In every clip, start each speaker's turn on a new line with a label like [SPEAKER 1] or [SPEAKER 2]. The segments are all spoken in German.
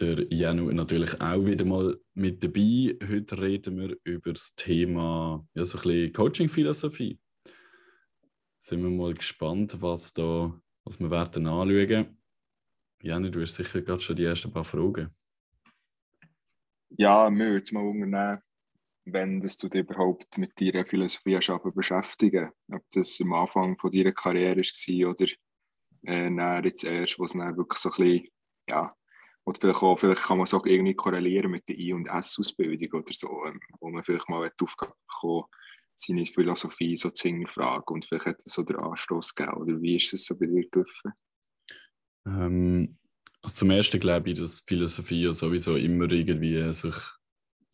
[SPEAKER 1] der Janu natürlich auch wieder mal mit dabei. Heute reden wir über das Thema ja, so Coaching-Philosophie. Sind wir mal gespannt, was, da, was wir werden anschauen. Janu, du hast sicher gerade schon die ersten paar Fragen.
[SPEAKER 2] Ja, mir würde es mal unternehmen, wenn das du dich überhaupt mit deiner Philosophie beschäftigen Ob das am Anfang von deiner Karriere war oder äh, jetzt erst, wo es wirklich so ein bisschen, ja, oder vielleicht, auch, vielleicht kann man es auch irgendwie korrelieren mit der I- und S-Ausbildung oder so, ähm, wo man vielleicht mal die Aufgabe bekommen seine Philosophie so zu hinterfragen und vielleicht hat es so den Anstoß gegeben. Oder wie ist es so bei dir gelaufen?
[SPEAKER 1] Ähm, also zum Ersten glaube ich, dass Philosophie ja sowieso immer irgendwie sich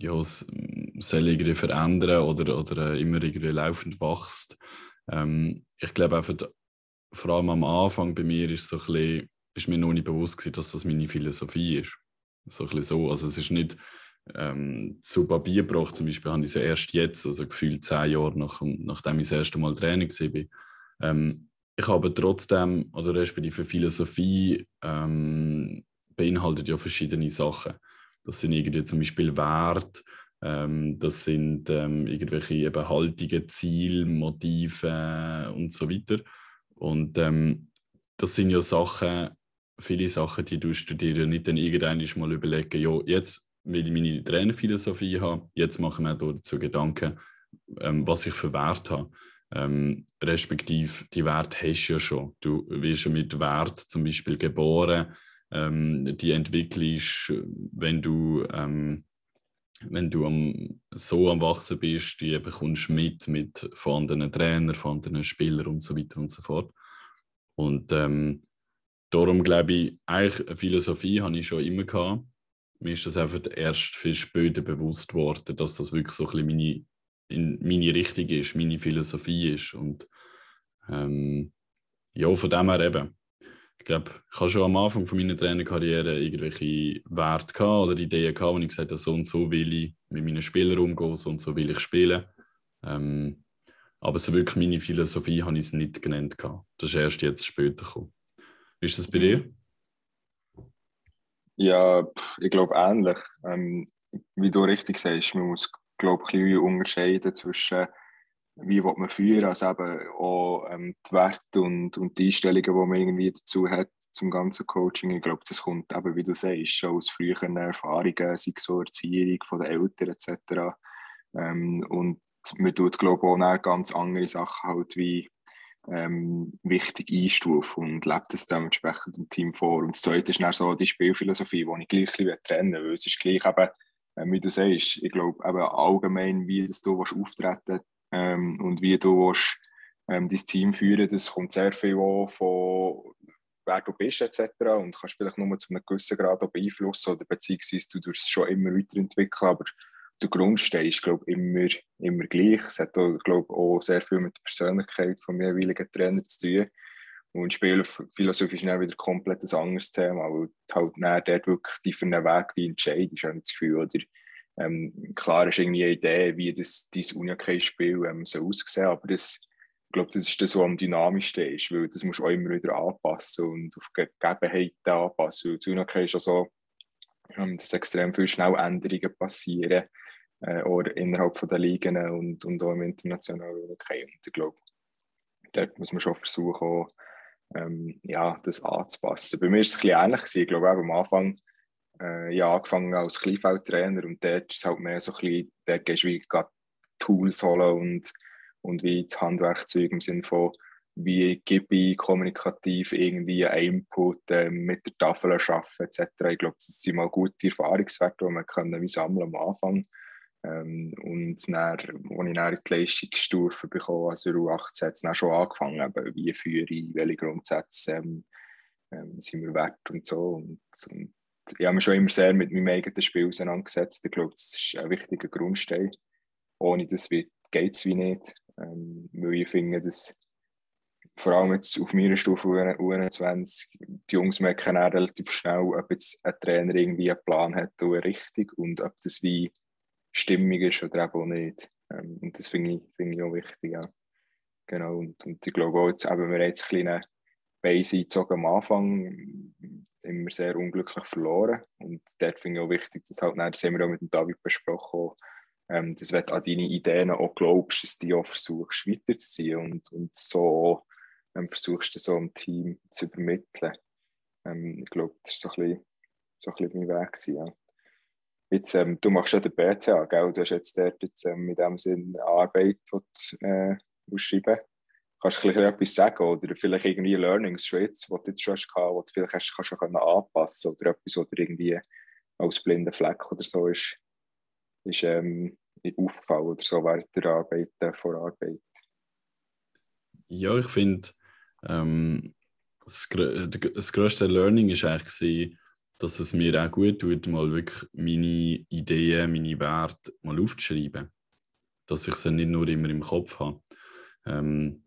[SPEAKER 1] ja, soll irgendwie verändern oder, oder immer irgendwie laufend wächst. Ähm, ich glaube einfach, vor allem am Anfang bei mir ist so ein bisschen ist mir noch nicht bewusst gewesen, dass das meine Philosophie ist. So ein so. Also es ist nicht ähm, zu Papier gebracht, zum Beispiel habe ich es ja erst jetzt, also gefühlt zehn Jahre nach, nachdem ich das erste Mal Training war. Ähm, ich habe trotzdem, oder respektive Philosophie ähm, beinhaltet ja verschiedene Sachen. Das sind irgendwie zum Beispiel Werte, ähm, das sind ähm, irgendwelche eben Haltungen, Ziele, Motive und so weiter. Und ähm, das sind ja Sachen, viele Sachen, die du studierst, nicht dann irgendwann mal überlegen, ja, jetzt will ich meine Trainerphilosophie haben, jetzt mache ich mir dazu Gedanken, ähm, was ich für Wert habe. Ähm, respektive die Werte hast du ja schon. Du wirst ja mit Wert zum Beispiel geboren, ähm, die entwickelst, wenn du, ähm, wenn du am, so am Wachsen bist, die bekommst mit mit von anderen Trainern, von anderen Spielern und so weiter und so fort. Und ähm, darum glaube ich, eigentlich eine Philosophie habe ich schon immer gehabt. Mir ist das einfach erst viel später bewusst worden, dass das wirklich so ein bisschen meine, in, meine Richtung ist, meine Philosophie ist. Und ähm, ja, von dem her eben. Ich glaube, ich habe schon am Anfang von meiner Trainerkarriere irgendwelche Werte gehabt oder Ideen gehabt, wo ich gesagt habe, so und so will ich mit meinen Spielern umgehen, so und so will ich spielen. Ähm, aber so wirklich meine Philosophie habe ich es nicht genannt. Gehabt. Das ist erst jetzt später gekommen. Wie ist das bei dir?
[SPEAKER 2] Ja, ich glaube ähnlich. Ähm, wie du richtig sagst, man muss glaube ich unterscheiden zwischen wie will man führen, also eben auch ähm, die Werte und, und die Einstellungen, die man irgendwie dazu hat zum ganzen Coaching. Ich glaube, das kommt eben, wie du sagst, schon aus früheren Erfahrungen, sei es so Erziehung von den Eltern etc. Ähm, und man tut, glaube ich, auch ganz andere Sachen halt wie ähm, wichtig einstufen und lebt es dementsprechend im Team vor. Und das Zweite ist so die Spielphilosophie, die ich gleich trennen will. Es ist gleich eben, äh, wie du sagst, ich glaube eben allgemein, wie das du auftreten ähm, und wie du willst, ähm, dein Team führen das kommt sehr viel auch von wer du bist etc. und kannst vielleicht nur zu einem gewissen Grad beeinflussen oder beziehungsweise du durchs es schon immer weiterentwickeln, aber der Grundstein ist, glaube ich, immer, immer gleich. Es hat, auch, glaube auch sehr viel mit der Persönlichkeit des jeweiligen Trainer zu tun. Und Spielphilosophie ist dann wieder komplett ein anderes Thema, weil halt dann dort wirklich die für einen Weg wie entscheidest, habe das Gefühl. Oder, ähm, klar ist irgendwie eine Idee, wie das, dieses Unihockey-Spiel ähm, so aussehen aber das, ich glaube, das ist das, was am dynamischsten ist, weil das musst du auch immer wieder anpassen und auf Gegebenheiten anpassen. Weil das Unihockey ist ja so, ähm, dass extrem viele Schnelländerungen passieren äh, oder innerhalb von der Ligen und, und auch im internationalen Hockey. Und ich glaube, dort muss man schon versuchen, auch, ähm, ja, das anzupassen. Bei mir war es ein bisschen ähnlich. Gewesen. Ich glaube, am Anfang äh, ja, angefangen als Kleinfeldtrainer und dort ist es halt mehr so ein bisschen, dort gehst du wie Tools holen und, und wie das Handwerkzeug im Sinne von, wie gebe ich kommunikativ irgendwie einen Input äh, mit der Tafel arbeiten etc. Ich glaube, das sind mal gute Erfahrungswerte, die man können sammeln am Anfang ähm, und dann, als ich dann die Leistungsstufe bekommen also U18, hat es dann schon angefangen, eben, wie führe ich, welche Grundsätze ähm, ähm, sind mir wert und so. Und, und ich habe mich schon immer sehr mit meinem eigenen Spiel auseinandergesetzt. Ich glaube, das ist ein wichtiger Grundstein. Ohne das geht es wie nicht. Ähm, weil ich finde, dass vor allem jetzt auf meiner Stufe U21, die Jungs merken auch relativ schnell, ob jetzt ein Trainer irgendwie einen Plan hat oder richtig und ob das wie stimmig ist oder eben auch nicht. Ähm, und das finde ich, find ich auch wichtig. Ja. Genau, und, und ich glaube auch, jetzt haben wir jetzt eine kleine Base eingezogen am Anfang, immer sehr unglücklich verloren. Und dort finde ich auch wichtig, dass halt, das haben wir auch mit dem David besprochen, ähm, dass du an deine Ideen auch glaubst, dass du die auch versuchst weiterzuziehen und, und so ähm, versuchst du so im Team zu übermitteln. Ähm, ich glaube, das war so ein bisschen, so ein bisschen mein Weg. Gewesen, ja. Jetzt, ähm, du machst ja den BTA, gell? du hast jetzt dort jetzt, ähm, mit dem Sinn Arbeit, die du äh, schreiben Kannst du etwas sagen oder vielleicht irgendwie Learnings schon jetzt, die du jetzt schon hast, wo du vielleicht hast, kannst du anpassen oder etwas, was dir irgendwie als blinder Fleck oder so ist, ist ähm, aufgefallen oder so während der Arbeit, der Vorarbeit?
[SPEAKER 1] Ja, ich finde, ähm, das, das größte Learning war eigentlich, dass es mir auch gut tut, mal wirklich meine Ideen, meine Werte mal aufzuschreiben. Dass ich sie nicht nur immer im Kopf habe. Ähm,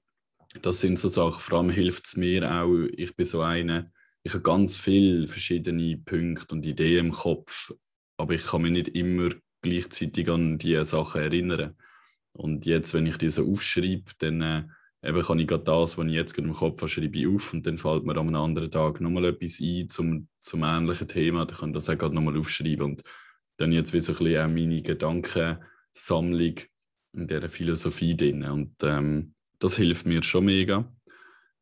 [SPEAKER 1] das sind so Sachen, vor allem hilft es mir auch, ich bin so eine, ich habe ganz viele verschiedene Punkte und Ideen im Kopf, aber ich kann mich nicht immer gleichzeitig an diese Sachen erinnern. Und jetzt, wenn ich diese aufschreibe, dann äh, eben kann ich gerade das, was ich jetzt gerade im Kopf habe, schreibe ich auf und dann fällt mir am anderen Tag nochmal etwas ein zum, zum ähnlichen Thema. Dann kann ich das auch gerade nochmal aufschreiben und dann jetzt wie so ein bisschen auch meine Gedankensammlung in dieser Philosophie drin. Und ähm, das hilft mir schon mega.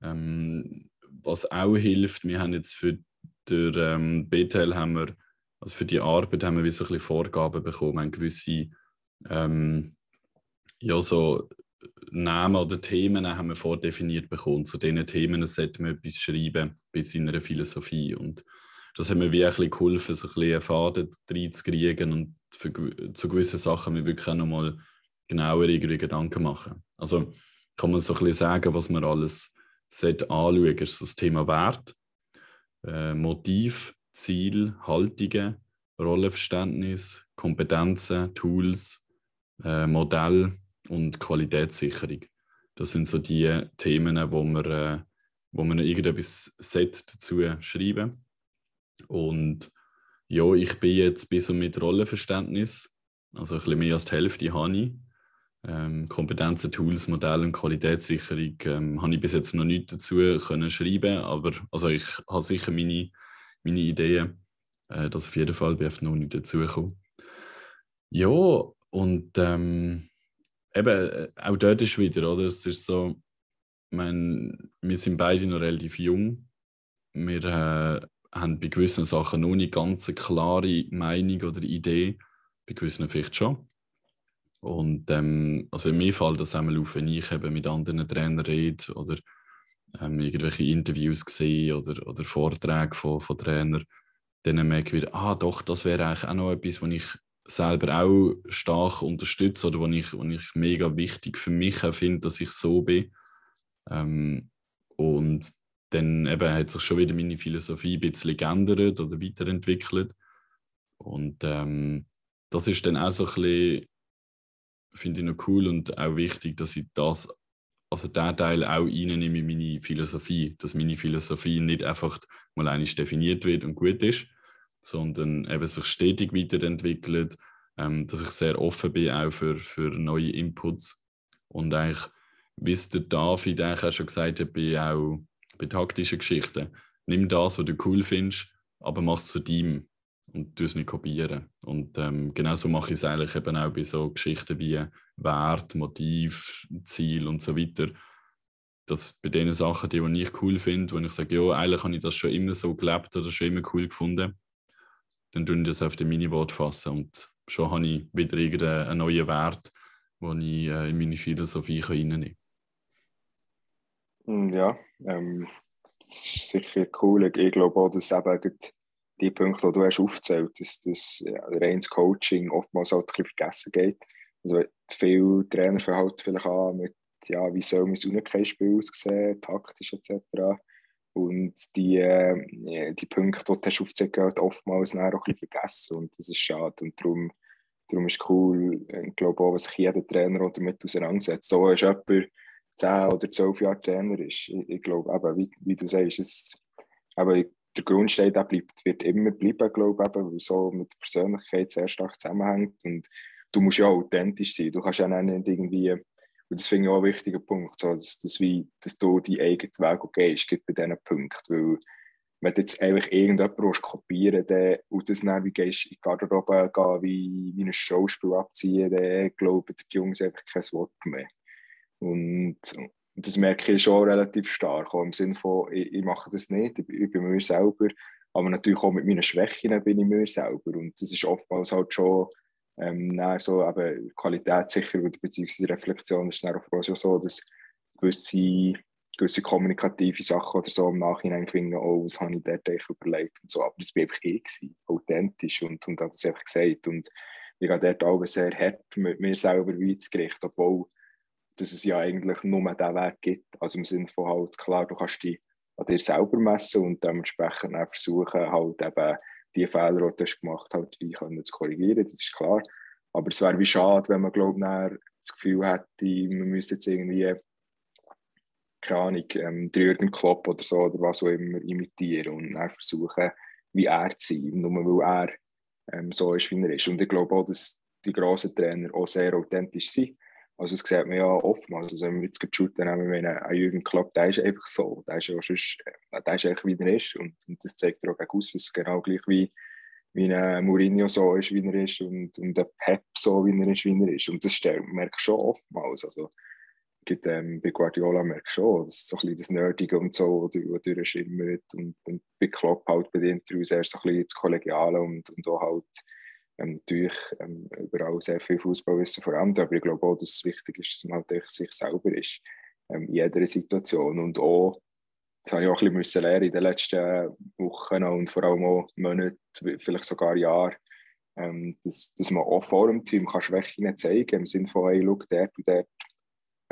[SPEAKER 1] Ähm, was auch hilft, wir haben jetzt für den ähm, BTL haben wir, also für die Arbeit haben wir wie so ein bisschen Vorgaben bekommen, haben gewisse ähm, ja, so Namen oder Themen haben wir vordefiniert bekommen. Zu diesen Themen sollten wir etwas schreiben, bis in einer Philosophie. Und das hat mir bisschen geholfen, so ein bisschen einen Faden reinzukriegen und für, zu gewissen Sachen mir wirklich auch nochmal genauer irgendwie Gedanken machen. Also kann man so ein bisschen sagen, was man alles sollte anschauen sollte. das Thema Wert, äh, Motiv, Ziel, Haltungen, Rollenverständnis, Kompetenzen, Tools, äh, Modell und Qualitätssicherung. Das sind so die Themen, wo man, äh, wo man irgendetwas dazu schreiben. Und ja, ich bin jetzt bis mit Rollenverständnis, also ein bisschen mehr als die Hälfte habe ich ähm, Kompetenzen, Tools, Modelle und Qualitätssicherung ähm, habe ich bis jetzt noch nicht dazu können schreiben, aber also ich habe sicher meine, meine Ideen, äh, das auf jeden Fall bin noch nicht dazu gekommen. Ja, und ähm, eben, äh, auch dort ist wieder, oder? Es ist so, ich meine, wir sind beide noch relativ jung. Wir äh, haben bei gewissen Sachen noch nicht ganz eine klare Meinung oder Idee, bei gewissen vielleicht schon. Und ähm, also meinem Fall, das wir auf, wenn ich eben mit anderen Trainern rede oder ähm, irgendwelche Interviews sehe oder, oder Vorträge von, von Trainern, dann merke ich wieder, ah doch, das wäre eigentlich auch noch etwas, was ich selber auch stark unterstütze oder was ich, was ich mega wichtig für mich finde, dass ich so bin. Ähm, und dann eben hat sich schon wieder meine Philosophie ein bisschen geändert oder weiterentwickelt. Und ähm, das ist dann auch so ein bisschen finde ich noch cool und auch wichtig, dass ich das, also der Teil auch reinnehme in meine Philosophie, dass meine Philosophie nicht einfach mal eigentlich definiert wird und gut ist, sondern eben sich stetig weiterentwickelt, ähm, dass ich sehr offen bin auch für, für neue Inputs und eigentlich, wie es der David eigentlich auch schon gesagt hat, bin auch bei taktischen Geschichten. Nimm das, was du cool findest, aber mach es zu deinem und es nicht kopieren. Und ähm, genauso mache ich es eigentlich eben auch bei so Geschichten wie Wert, Motiv, Ziel und so weiter. Dass bei den Sachen, die, die ich cool finde, wo ich sage, ja, eigentlich habe ich das schon immer so gelebt oder schon immer cool gefunden, dann tue ich das auf den Miniboard fassen und schon habe ich wieder irgendeinen neuen Wert, den ich äh, in meine Philosophie reinnehmen
[SPEAKER 2] kann. Ja, ähm, das ist sicher cool. Ich glaube auch, dass eben die Punkte, die du hast aufgezählt hast, dass das ja, reines Coaching oftmals halt ein vergessen geht. Also viele Trainer halt vielleicht an mit, ja, wie soll mein Unikai-Spiel aussehen, taktisch etc. Und die, äh, die Punkte, die du aufgezeigt hast, oftmals auch ein bisschen vergessen. Und das ist schade. Und darum, darum ist es cool, ich glaube auch, was sich jeder Trainer damit auseinandersetzt. So ist jemand 10 oder 12 Jahre Trainer ist. Ich, ich glaube, eben, wie, wie du sagst, es, eben, der Grundstein der bleibt, wird immer bleiben, glaube ich, weil so mit der Persönlichkeit sehr stark zusammenhängt. Und du musst ja authentisch sein. Du kannst ja nicht irgendwie und das finde ich auch ein wichtiger Punkt, so, dass, dass, wie, dass du deinen eigenen Weg gehst, gibt bei diesen Punkten. Weil, wenn du jetzt einfach irgendjemand kopieren willst und das dann wie gehst in die Garderobe gehen, wie, wie ein Schauspiel abziehen, dann glauben die Jungs einfach kein Wort mehr. Und das merke ich schon relativ stark, auch im Sinne von, ich, ich mache das nicht, ich, ich bin mir selber, aber natürlich auch mit meinen Schwächen bin ich mir selber. Und das ist oftmals halt schon ähm, dann so eben qualitätssicher beziehungsweise Reflexion ist es auch schon so, dass gewisse, gewisse kommunikative Sachen oder so im Nachhinein finden, oh, was habe ich dort überlegt und so, aber das war einfach ich, authentisch und, und hat es einfach gesagt. Und ich gehe dort auch sehr hart mit mir selber ins obwohl dass es ja eigentlich nur diesen Weg gibt, also im Sinne von halt, klar, du kannst dich an dir selber messen und dementsprechend auch versuchen, halt eben die Fehler, die du gemacht hast, halt wie können zu korrigieren, das ist klar. Aber es wäre wie schade, wenn man, glaube das Gefühl hätte, man müsste jetzt irgendwie, keine Ahnung, ähm, Jürgen Klopp oder so oder was auch immer imitieren und dann versuchen, wie er zu sein, nur weil er ähm, so ist, wie er ist. Und ich glaube auch, dass die grossen Trainer auch sehr authentisch sind. Also das sieht man ja oftmals. Also wenn wir jetzt shooten haben, wenn ein Jürgen Klopp, der ist einfach so. Der ist ja sonst, äh, der ist einfach wie er ist. Und, und das zeigt er auch gegen aussen. Genau gleich wie, wie ein Mourinho so ist, wie er ist. Und, und ein Pep so, wie er ist, wie er ist. Und das merke ich schon oftmals. Also gibt, ähm, bei Guardiola merke ich schon, das ist so ein bisschen das Nerdige und so, was durchschimmert. Und, und bei Klopp halt bedient daraus erst so ein bisschen das Kollegiale und, und auch halt ähm, natürlich ähm, überall sehr viel Fußballwissen vorhanden, aber ich glaube auch, dass es wichtig ist, dass man halt sich selber ist ähm, in jeder Situation und auch das habe ich auch ein bisschen lernen in den letzten Wochen und vor allem auch Monaten, vielleicht sogar Jahren, ähm, dass, dass man auch vor dem Team kann Schwächen zeigen kann, im Sinne von, hey, schau, dort und dort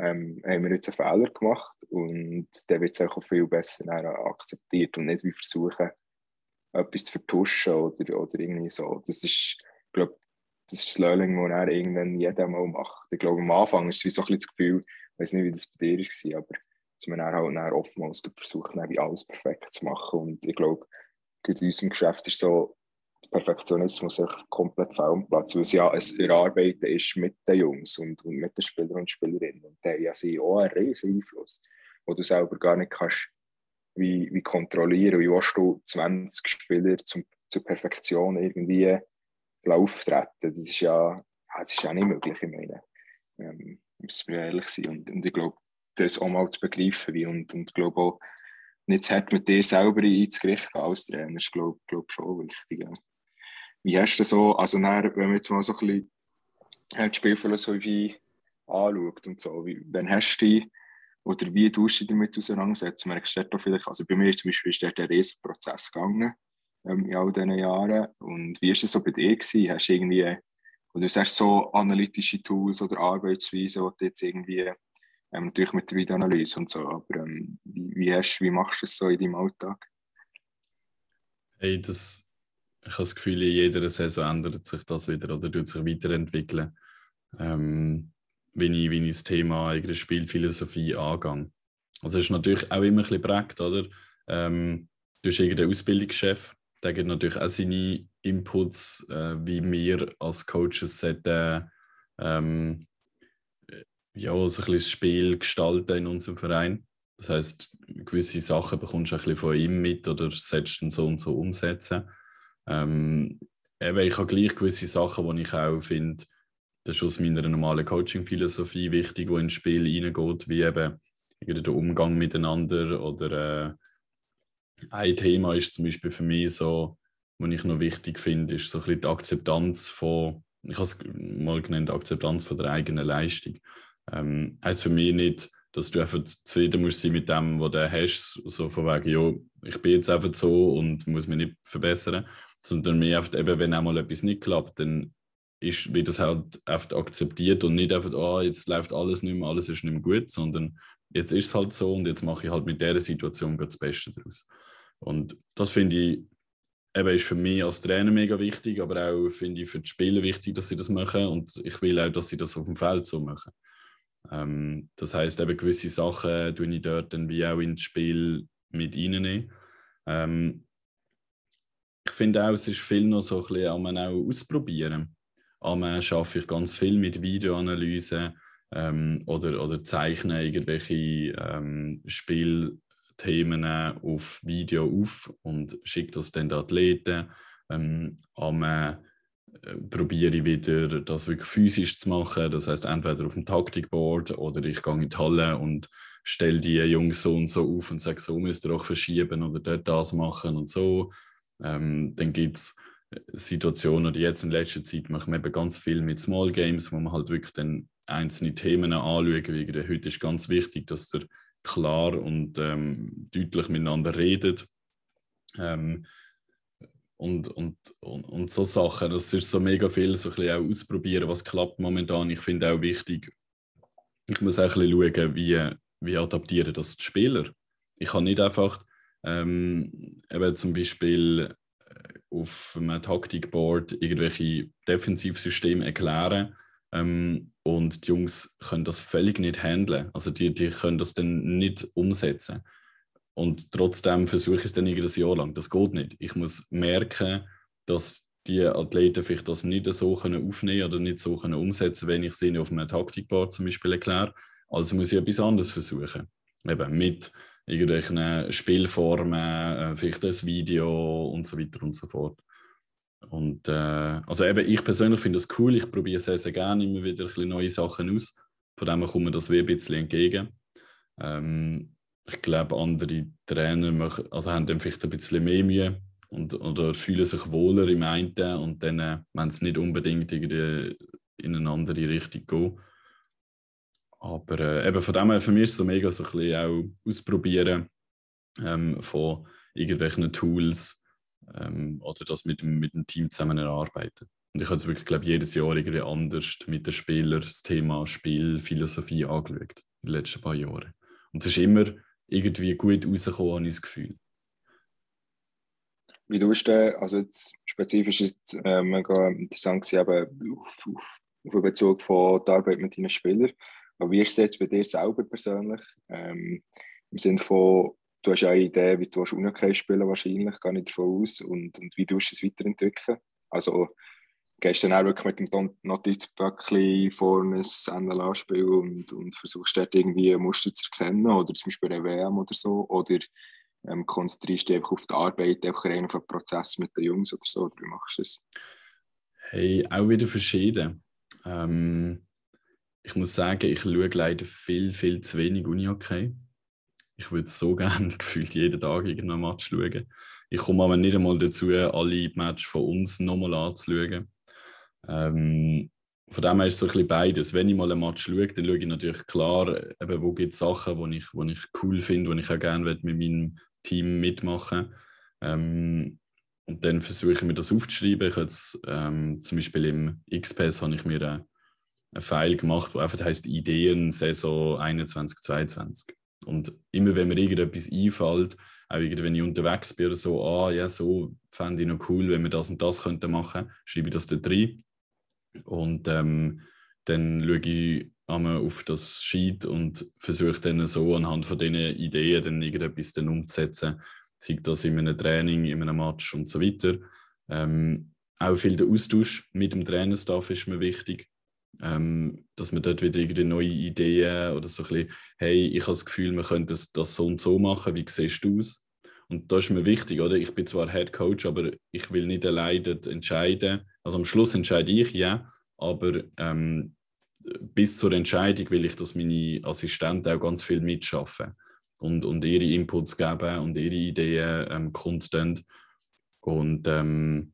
[SPEAKER 2] ähm, haben wir jetzt einen Fehler gemacht und der wird auch viel besser akzeptiert und nicht wie versuchen, etwas zu vertuschen oder, oder irgendwie so. Das ist, ich glaube, das ist das Learning, das er irgendwann jeder mal macht. Ich glaube, am Anfang ist es wie so ein bisschen das Gefühl, ich weiß nicht, wie das bei dir war, aber dass man dann halt dann oftmals versucht, wie alles perfekt zu machen. Und ich glaube, in unserem Geschäft ist so, der Perfektionismus komplett fehl am Platz, weil es ja ein Erarbeiten ist mit den Jungs und, und mit den Spielern und Spielerinnen. Und die haben ja sie auch einen riesen Einfluss, wo du selber gar nicht kannst wie, wie kontrollieren. Wie willst du 20 Spieler zum, zur Perfektion irgendwie auftreten. Das ist ja, das ist ja nicht möglich, ich meine. Ähm, müssen wir ehrlich sein. Und, und ich glaube, das auch mal zu begreifen wie, und, und glaube auch, nicht zu hart mit dir selber ins Gericht gehen als Trainer, ist glaube glaub, schon wichtig. Ja. Wie hast du so, also dann, wenn man jetzt mal so ein bisschen die Spielphilosophie anschaut und so, wie, wenn hast du die, oder wie tust du dich damit auseinandersetzen? Merkst du vielleicht, also bei mir zum Beispiel ist der ein Riesenprozess gegangen, ähm, in all diesen Jahren. Und wie war es so bei dir? Gewesen? Hast du irgendwie, oder du sagst so analytische Tools oder Arbeitsweise, die du jetzt irgendwie, ähm, natürlich mit der Videoanalyse und so, aber ähm, wie, wie, hast, wie machst du das so in deinem Alltag?
[SPEAKER 1] Hey, das, ich habe das Gefühl, in jeder Saison ändert sich das wieder oder tut sich weiterentwickeln. Ähm, wenn ich, ich das Thema Spielphilosophie angehe. Also es ist natürlich auch immer ein bisschen prägt, oder? Ähm, du hast irgendeinen Ausbildungschef, der gibt natürlich auch seine Inputs, äh, wie wir als Coaches sollten, ähm, ja, so ein bisschen das Spiel gestalten in unserem Verein. Das heißt, gewisse Sachen bekommst du ein bisschen von ihm mit oder sollst du so und so umsetzen. Ähm, eben, ich habe gleich gewisse Sachen, die ich auch finde, das ist aus meiner normalen Coaching-Philosophie wichtig, die ins Spiel reingeht, wie eben der Umgang miteinander oder äh, ein Thema ist zum Beispiel für mich so, was ich noch wichtig finde, ist so ein bisschen die Akzeptanz von, ich habe es mal genannt, Akzeptanz von der eigenen Leistung. Ähm, heißt für mich nicht, dass du einfach zufrieden musst sein mit dem, was du hast, so von wegen, ja, ich bin jetzt einfach so und muss mich nicht verbessern, sondern mehr oft eben, wenn einmal etwas nicht klappt, dann ist, wird das halt oft akzeptiert und nicht einfach, oh, jetzt läuft alles nicht mehr, alles ist nicht mehr gut, sondern jetzt ist es halt so und jetzt mache ich halt mit dieser Situation das Beste daraus. Und das finde ich, eben ist für mich als Trainer mega wichtig, aber auch finde ich für die Spieler wichtig, dass sie das machen und ich will auch, dass sie das auf dem Feld so machen. Ähm, das heißt eben gewisse Sachen tue ich dort dann wie auch ins Spiel mit reinnehmen. Ähm, ich finde auch, es ist viel noch so ein bisschen man auch ausprobieren. Am schaffe ich ganz viel mit Videoanalyse ähm, oder, oder zeichne irgendwelche ähm, Spielthemen auf Video auf und schicke das dann den Athleten. Ähm, am äh, probiere ich wieder, das wirklich physisch zu machen. Das heißt entweder auf dem Taktikboard oder ich gehe in die Halle und stelle die Jungs so und so auf und sage, so müsst ihr auch verschieben oder dort das machen und so. Ähm, dann gibt es Situationen, oder jetzt in letzter Zeit machen wir eben ganz viel mit Small Games, wo man halt wirklich dann einzelne Themen anschauen. Wie heute ist ganz wichtig, dass ihr klar und ähm, deutlich miteinander redet. Ähm, und, und, und, und, so Sachen. Das ist so mega viel, so ein bisschen auch ausprobieren, was klappt momentan. Ich finde auch wichtig, ich muss auch ein bisschen schauen, wie, wie adaptieren das die Spieler. Ich kann nicht einfach ähm, eben zum Beispiel äh, auf einem Taktikboard irgendwelche Defensivsysteme erklären ähm, und die Jungs können das völlig nicht handeln. Also die, die können das dann nicht umsetzen. Und trotzdem versuche ich es dann ein Jahr lang. Das geht nicht. Ich muss merken, dass die Athleten vielleicht das nicht so können aufnehmen oder nicht so können umsetzen wenn ich ihnen auf einem Taktikboard zum Beispiel erkläre. Also muss ich etwas anderes versuchen. Eben mit irgendwelchen Spielformen, äh, vielleicht ein Video und so weiter und so fort. Und äh, also eben, ich persönlich finde das cool, ich probiere sehr, sehr gerne immer wieder ein bisschen neue Sachen aus. Von dem kommt mir das wie ein bisschen entgegen. Ähm, ich glaube, andere Trainer machen, also haben dann vielleicht ein bisschen mehr Mühe und, oder fühlen sich wohler im einen und dann, äh, wenn es nicht unbedingt irgendwie in eine andere Richtung geht. Aber äh, eben von dem her, für mich ist es so mega so ein bisschen auch ausprobieren ähm, von irgendwelchen Tools ähm, oder das mit mit dem Team zusammen erarbeiten. Und ich habe wirklich, glaube jedes Jahr irgendwie anders mit den Spielern das Thema Spielphilosophie angeschaut in den letzten paar Jahren. Und es ist immer irgendwie gut rausgekommen, habe ich das Gefühl.
[SPEAKER 2] Wie du hast also jetzt spezifisch ist es äh, mega interessant eben auf, auf, auf den Bezug von der Arbeit mit deinen Spielern. Aber wie ist es jetzt bei dir selber persönlich? Ähm, Im Sinne von, du hast ja eine Idee, wie du Unihockey spielen wahrscheinlich, gar nicht davon aus. Und, und wie du es weiterentwickeln. Also gehst du dann auch wirklich mit dem Notizböckchen vor ein NLA-Spiel und, und versuchst dort irgendwie Muster zu erkennen oder zum Beispiel eine WM oder so oder ähm, konzentrierst du dich einfach auf die Arbeit, einfach rein auf den Prozess mit den Jungs oder so oder wie machst du das?
[SPEAKER 1] Hey, auch wieder verschieden. Ähm, ich muss sagen, ich schaue leider viel, viel zu wenig Uni-Hockey. Ich würde so gerne gefühlt jeden Tag irgendein Match schauen. Ich komme aber nicht einmal dazu, alle Matches von uns nochmal anzuschauen. Ähm, von dem her ist es ein bisschen beides. Wenn ich mal ein Match schaue, dann schaue ich natürlich klar, eben, wo gibt es Sachen, die ich, wo ich cool finde, die ich auch gerne mit meinem Team mitmachen ähm, Und dann versuche ich mir das aufzuschreiben. Ich jetzt, ähm, zum Beispiel im XPS habe ich mir einen, File gemacht, der einfach heißt Ideen Saison 21, 22. Und immer wenn mir irgendetwas einfällt, auch wenn ich unterwegs bin oder so, ah ja, so fände ich noch cool, wenn wir das und das könnten machen, schreibe ich das dort rein. Und ähm, dann schaue ich einmal auf das Sheet und versuche dann so anhand von diesen Ideen dann irgendetwas dann umzusetzen. Sei das in einem Training, in einem Match und so weiter. Ähm, auch viel der Austausch mit dem Trainerstaff ist mir wichtig. Ähm, dass man dort wieder irgendwie neue Ideen oder so ein bisschen, hey, ich habe das Gefühl, wir könnten das, das so und so machen, wie siehst du es? Und das ist mir wichtig, oder? Ich bin zwar Head Coach, aber ich will nicht alleine entscheiden. Also am Schluss entscheide ich, ja, aber ähm, bis zur Entscheidung will ich, dass meine Assistenten auch ganz viel mitschaffen und, und ihre Inputs geben und ihre Ideen ähm, kundtun. Und ähm,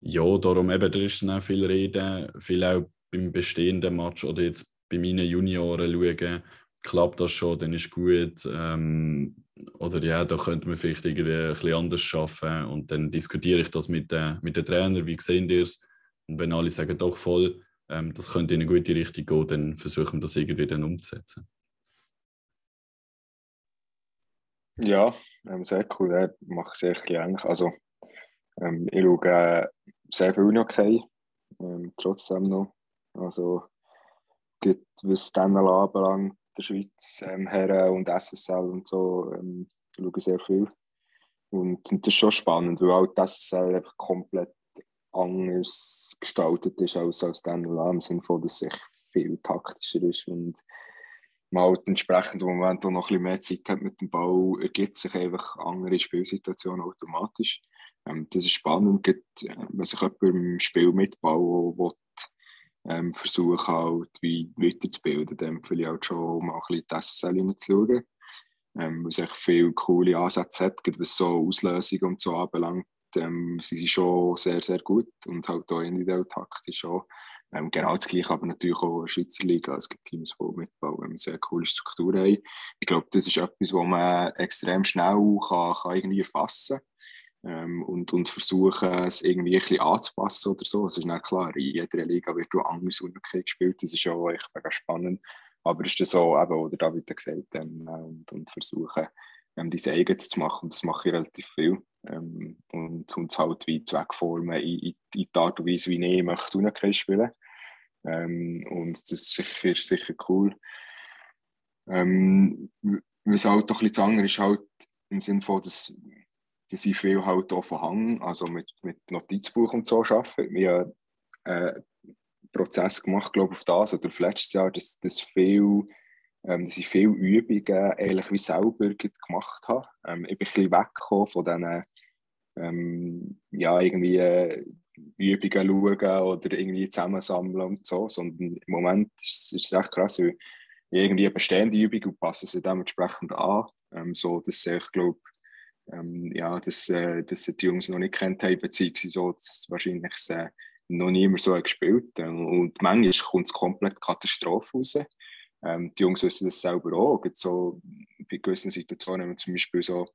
[SPEAKER 1] ja, darum eben, da ist dann auch viel Reden, viel auch beim bestehenden Match oder jetzt bei meinen Junioren schauen, klappt das schon, dann ist gut. Ähm, oder ja, da könnte man vielleicht irgendwie ein bisschen anders schaffen. Und dann diskutiere ich das mit, äh, mit den Trainern, wie sehen die es? Und wenn alle sagen, doch voll, ähm, das könnte in eine gute Richtung gehen, dann versuchen wir das irgendwie dann umzusetzen.
[SPEAKER 2] Ja, ähm, sehr cool. Er macht sehr ähnlich. Also, ähm, ich schaue äh, sehr viel Unihockey, ähm, trotzdem noch. Also, gibt, was dann anbelangt, der Schweiz, ähm, Herren und SSL und so, ähm, schaue sehr viel. Und, und das ist schon spannend, weil auch das SSL einfach komplett anders gestaltet ist als, als dann im Sinne von, dass es viel taktischer ist und man halt entsprechend im Moment auch noch ein bisschen mehr Zeit hat mit dem Ball, ergibt sich einfach andere Spielsituationen automatisch. Ähm, das ist spannend, äh, wenn sich jemand im Spiel mit will, ähm, versuchen halt wie weiterzubilden, dann empfehle ich schon mal ein bisschen die SSL hineinzuschauen, ähm, es echt viele coole Ansätze hat, was so Auslösungen und so anbelangt, ähm, sie sind schon sehr, sehr gut und halt auch individuell taktisch schon. Ähm, genau das Gleiche, aber natürlich auch in der Schweizer Liga. Es gibt Teams, die mitbauen, eine sehr coole Struktur haben. Ich glaube, das ist etwas, was man extrem schnell kann, kann irgendwie erfassen kann ähm, und, und versuchen, es irgendwie ein bisschen anzupassen oder so. Es ist nicht klar, in jeder Liga wird anders gespielt. Das ist ja auch echt mega spannend. Aber es ist so, eben, oder David hat gesagt, ähm, und, und versuchen, ähm, diese eigene zu machen. Und das mache ich relativ viel. Ähm, und uns halt wie Zweckformen in, in, in die Art und Weise, wie ich möchte Unihockey spielen. Ähm, und das ist sicher, sicher cool. Ähm, was halt doch ein bisschen anders ist, halt im Sinne von, dass, dass ich viel halt auch von Hang, also mit, mit Notizbuch und so arbeite. Wir haben äh, einen Prozess gemacht, glaube ich, auf das, oder letztes Jahr, dass, dass, viel, ähm, dass ich viele Übungen eigentlich wie selber gemacht habe. Ähm, ich bin ein bisschen weggekommen von diesen ähm, ja, irgendwie äh, Übungen schauen oder irgendwie zusammensammeln und so, sondern im Moment ist, ist es echt krass, weil irgendwie eine bestehende Übung und passen sie dementsprechend an, ähm, so dass ich glaube, ähm, ja, dass, äh, dass die Jungs noch nicht kennt haben, beziehungsweise so, dass wahrscheinlich äh, noch niemand so gespielt ähm, und manchmal kommt es komplett Katastrophe raus. Ähm, die Jungs wissen das selber auch. So, bei gewissen Situationen, wenn zum Beispiel so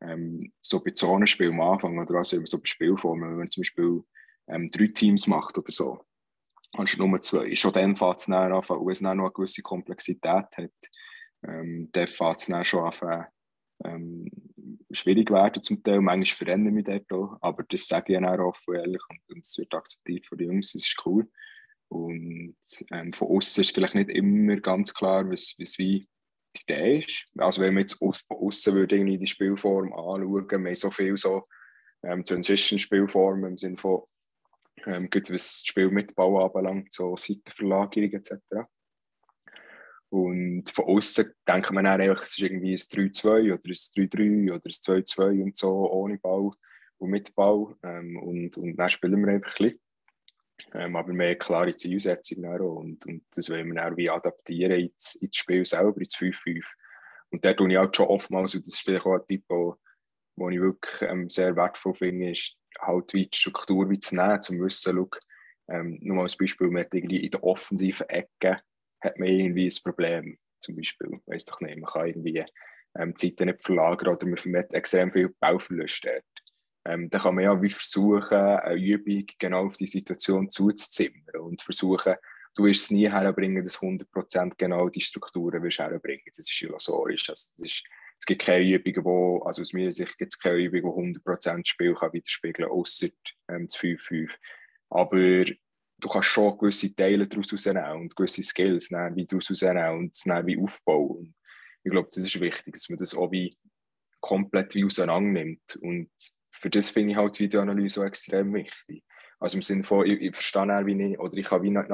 [SPEAKER 2] ähm, so bei Zonenspiel am Anfang oder also so bei Spielformen, wenn man zum Beispiel ähm, drei Teams macht oder so, du nur zwei. Schon dann fängt es an, weil es noch eine gewisse Komplexität hat. Ähm, dann fängt es dann schon an, ähm, schwierig werden zum Teil. Manchmal verändern mich dort auch, aber das sage ich auch offen ehrlich und es wird akzeptiert von den Jungs, das ist cool. Und ähm, von außen ist vielleicht nicht immer ganz klar, was, was wie die Idee ist. Also wenn man jetzt von außen würde irgendwie die Spielform anschauen, wir haben so viel so ähm, Transition-Spielformen im Sinne von, ähm, gut, was das Spiel mit Ball anbelangt, so Seitenverlagerung etc. Und von außen denkt man dann einfach, es ist irgendwie ein 3-2 oder ein 3-3 oder ein 2-2 und so, ohne Ball und mit Ball. Ähm, und, und dann spielen wir einfach ein bisschen. Ähm, aber mehr klare Zielsetzung und, und das wollen wir auch wie adaptieren ins, ins Spiel selber, ins 5-5. Und da tue ich auch schon oftmals, und das ist vielleicht auch ein Tipp, wo ich wirklich ähm, sehr wertvoll finde, ist halt wie die Struktur wie zu nehmen, zum Wissen, schau, ähm, nur mal als Beispiel, man hat irgendwie in der offensiven Ecke hat man irgendwie ein Problem, zum Beispiel, weiß doch nicht, man kann irgendwie ähm, die Zeiten nicht verlagern oder man hat extrem viel Bauverlust dort ähm, dann kann man ja wie versuchen, eine Übung genau auf die Situation zuzuzimmern und versuchen, du wirst es nie herbringen, dass 100% genau die Strukturen wirst herbringen. Das ist illusorisch. Also das ist, es gibt keine Übungen, wo, also aus meiner Sicht gibt es keine Übung, die 100% Spiel kann widerspiegeln kann, außer ähm, das 5-5. Aber du kannst schon gewisse Teile daraus herausnehmen und gewisse Skills nehmen, wie daraus herausnehmen und es dann wie aufbauen. Und ich glaube, das ist wichtig, dass man das auch wie komplett wie auseinander nimmt und für das finde ich halt Videoanalyse so extrem wichtig. Also im Sinne von, ich, ich verstehe auch, wie ich, oder ich kann wie nicht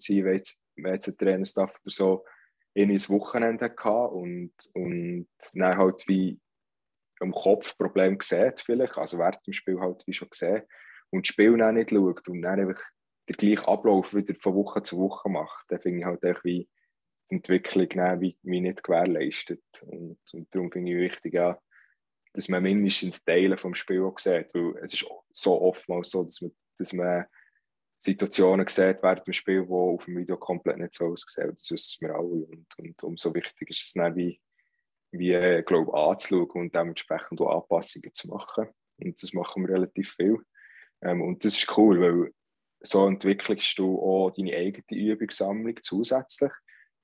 [SPEAKER 2] sein, wenn jetzt, wenn jetzt ein Trainerstaff oder so in ein Wochenende hatte und, und dann halt wie im Kopf Problem sieht vielleicht, also während dem Spiel halt wie schon gesehen und das Spiel dann nicht schaut und dann einfach den gleichen Ablauf wieder von Woche zu Woche macht, dann finde ich halt echt wie die Entwicklung wie, wie nicht gewährleistet und, und darum finde ich wichtig, ja, dass man mindestens Teile vom Spiel auch sieht. Weil es ist so oftmals so, dass man, dass man Situationen sieht während dem Spiel, die auf dem Video komplett nicht so aussehen. Das wissen wir alle. Und, und umso wichtiger ist es dann, wie, wie äh, glaube anzuschauen und dementsprechend auch Anpassungen zu machen. Und das machen wir relativ viel. Ähm, und das ist cool, weil so entwickelst du auch deine eigene Übungssammlung zusätzlich.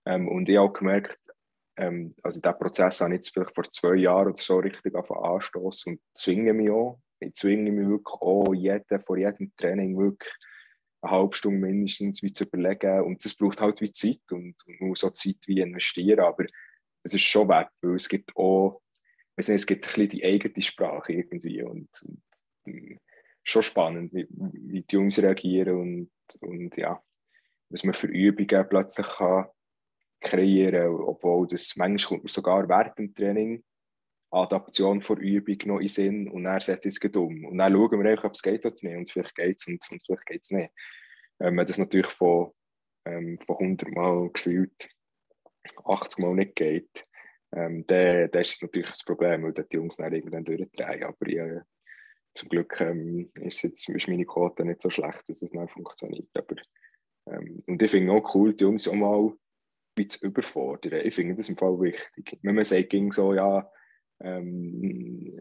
[SPEAKER 2] Ähm, und ich habe gemerkt, ähm, also diesen Prozess habe ich jetzt vielleicht vor zwei Jahren oder so richtig anstoßen und zwinge mich auch. Ich zwinge mich wirklich auch jeden, vor jedem Training wirklich eine halbe Stunde mindestens wie zu überlegen. Und das braucht halt wie Zeit und, man muss auch Zeit wie investieren. Aber es ist schon wert, weil es gibt auch, nicht, es gibt ein bisschen die eigene Sprache irgendwie und, und schon spannend, wie, wie die Jungs reagieren und, und ja, was man für Übungen plötzlich kann kreieren kann, obwohl das manchmal kommt man sogar während dem Training Adaption vor Übung noch in Sinn und dann setzt es um. Und dann schauen wir einfach, ob es geht oder nicht. Und vielleicht geht es und, und, vielleicht geht es nicht. Wenn man das natürlich von, ähm, von 100 Mal gefühlt 80 Mal nicht geht, ähm, dann, ist es natürlich das Problem, weil die Jungs dann irgendwann durchdrehen. Aber ja, zum Glück ähm, ist, jetzt, ist meine Quote nicht so schlecht, dass das nicht funktioniert. Aber, ähm, und ich finde auch cool, die Jungs auch mal zu überfordern. Ich finde das im Fall wichtig. Wenn man sagt, ging so, ja, ähm,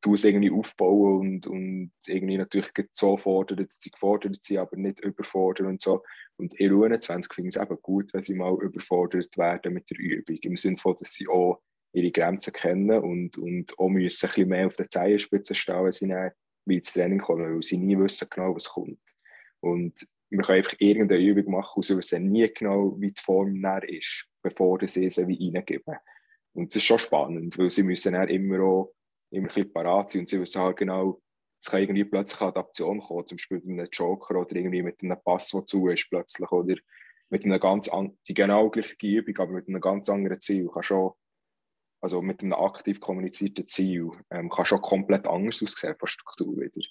[SPEAKER 2] du es irgendwie aufbauen und, und irgendwie natürlich so fordern, dass sie gefordert sind, aber nicht überfordern und so. Und in U21 finde ich es eben gut, wenn sie mal überfordert werden mit der Übung, im Sinne von, dass sie auch ihre Grenzen kennen und, und auch müssen ein bisschen mehr auf der Zehenspitze stehen, wenn sie dann wie ins Training kommen, weil sie nie wissen genau, was kommt. Und wir können einfach irgendeine Übung machen und sie wissen nie genau, wie die Form näher ist, bevor sie sie wie reingeben. Und das ist schon spannend, weil sie müssen dann immer auch immer ein bisschen parat sein und sie wissen halt genau, es kann irgendwie plötzlich eine Adaption kommen, zum Beispiel mit einem Joker oder irgendwie mit einem Pass, der zu ist plötzlich oder mit einer ganz die genau gleiche Übung, aber mit einem ganz anderen Ziel. Kann schon, also mit einem aktiv kommunizierten Ziel ähm, kann schon komplett anders aussehen von Struktur wieder.